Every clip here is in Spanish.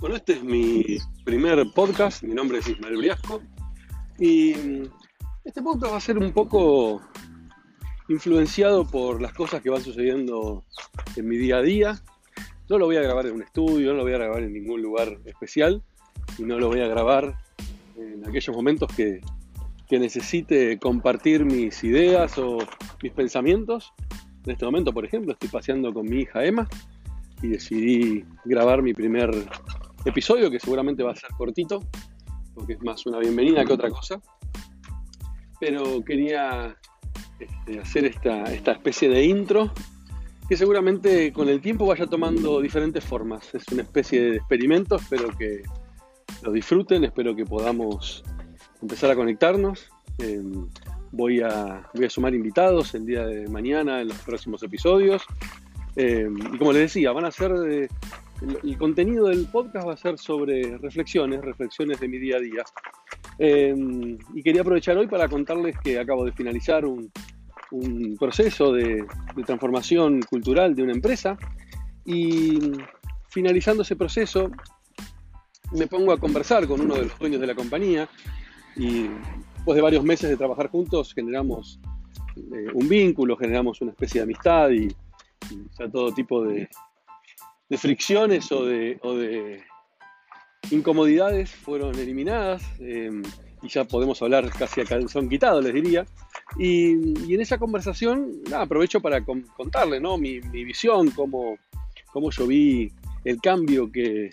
Bueno, este es mi primer podcast, mi nombre es Ismael Briasco y este podcast va a ser un poco influenciado por las cosas que van sucediendo en mi día a día. No lo voy a grabar en un estudio, no lo voy a grabar en ningún lugar especial y no lo voy a grabar en aquellos momentos que, que necesite compartir mis ideas o mis pensamientos. En este momento, por ejemplo, estoy paseando con mi hija Emma y decidí grabar mi primer episodio que seguramente va a ser cortito, porque es más una bienvenida que otra cosa. Pero quería este, hacer esta, esta especie de intro que seguramente con el tiempo vaya tomando diferentes formas. Es una especie de experimento, espero que lo disfruten, espero que podamos empezar a conectarnos. Em, voy, a, voy a sumar invitados el día de mañana en los próximos episodios. Em, y como les decía, van a ser de, el, contenido del podcast va a ser sobre reflexiones, reflexiones de mi día a día. Em, y quería aprovechar hoy para contarles que acabo de finalizar un, proceso de, transformación cultural de una empresa y finalizando ese proceso me pongo a conversar con uno de los dueños de la compañía y después de varios meses de trabajar juntos generamos eh, un vínculo, generamos una especie de amistad y todo tipo de, de fricciones o de, incomodidades fueron eliminadas em, y ya podemos hablar casi a calzón quitado, les diría. Y, en esa conversación aprovecho para contarle ¿no? mi, visión, cómo, cómo, yo vi el cambio que,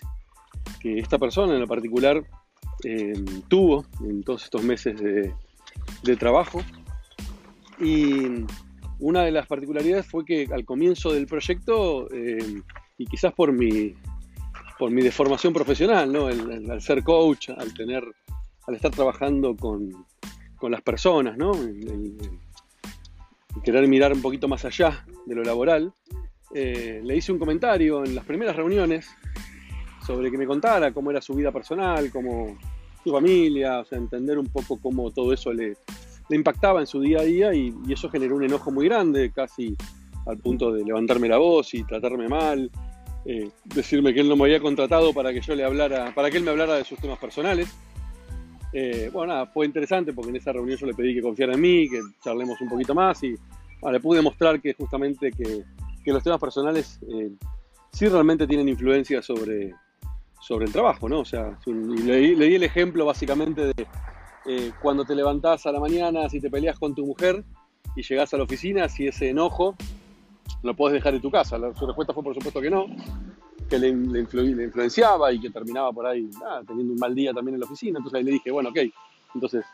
esta persona en lo particular em, tuvo en todos estos meses de, de trabajo. Y una de las particularidades fue que al comienzo del proyecto em, y quizás por mi, por mi deformación profesional, ¿no? al ser coach, al tener, al estar trabajando con, las personas, ¿no? Querer mirar un poquito más allá de lo laboral, eh, le hice un comentario en las primeras reuniones sobre que me contara cómo era su vida personal, cómo su familia, o sea, entender un poco cómo todo eso le, impactaba en su día a día y, y, eso generó un enojo muy grande, casi al punto de levantarme la voz y tratarme mal, eh, decirme que él no me había contratado para que yo le hablara, para que él me hablara de sus temas personales. Eh, bueno, nada, fue interesante porque en esa reunión yo le pedí que confiara en mí, que charlemos un poquito más y le pude mostrar que justamente que, los temas personales eh, sí realmente tienen influencia sobre, sobre el trabajo, ¿no? O sea, le, di el ejemplo básicamente de cuando te levantás a la mañana, si te peleas con tu mujer y llegás a la oficina, si ese enojo lo puedes dejar en tu casa. La, su respuesta fue por supuesto que no, que le, influenciaba y que terminaba por ahí ah, teniendo un mal día también en la oficina. Entonces ahí le dije, bueno, ok, entonces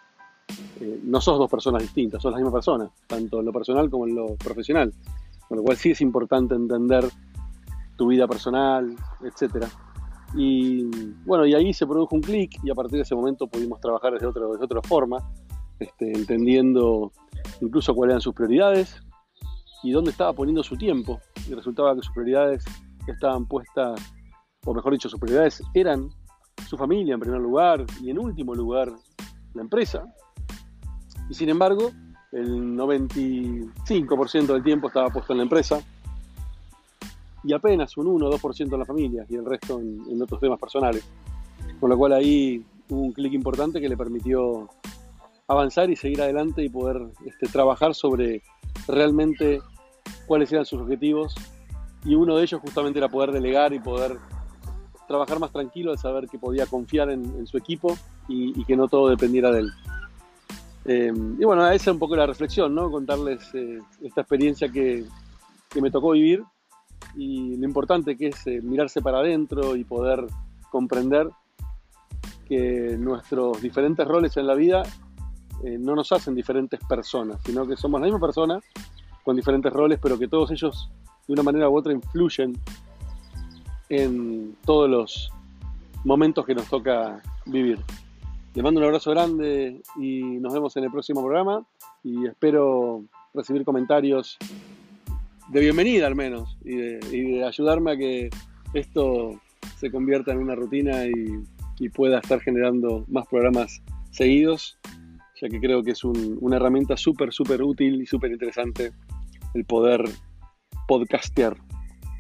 eh, no sos dos personas distintas, sos la misma persona, tanto en lo personal como en lo profesional. Con lo cual sí es importante entender tu vida personal, etc. Y bueno, y ahí se produjo un clic y a partir de ese momento pudimos trabajar desde, otro, de otra forma, este, entendiendo incluso cuáles eran sus prioridades, y dónde estaba poniendo su tiempo. Y resultaba que sus prioridades estaban puestas, o mejor dicho, sus prioridades eran su familia en primer lugar y en último lugar la empresa. Y sin embargo, el 95% del tiempo estaba puesto en la empresa y apenas un 1 o 2% en la familia y el resto en, otros temas personales. Con lo cual ahí hubo un clic importante que le permitió avanzar y seguir adelante y poder este, trabajar sobre realmente cuáles eran sus objetivos y uno de ellos justamente era poder delegar y poder trabajar más tranquilo al saber que podía confiar en, su equipo y, que no todo dependiera de él. Eh, y bueno, esa es un poco la reflexión, ¿no? Contarles eh, esta experiencia que, me tocó vivir y lo importante que es eh, mirarse para adentro y poder comprender que nuestros diferentes roles en la vida no nos hacen diferentes personas, sino que somos la misma persona con diferentes roles, pero que todos ellos de una manera u otra influyen en todos los momentos que nos toca vivir. Les mando un abrazo grande y nos vemos en el próximo programa y espero recibir comentarios de bienvenida al menos y de, ayudarme a que esto se convierta en una rutina y, pueda estar generando más programas seguidos, ya que creo que es una herramienta súper, súper útil y súper interesante el poder podcastear.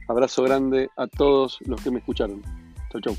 Abrazo grande a todos los que me escucharon. Chau, chau.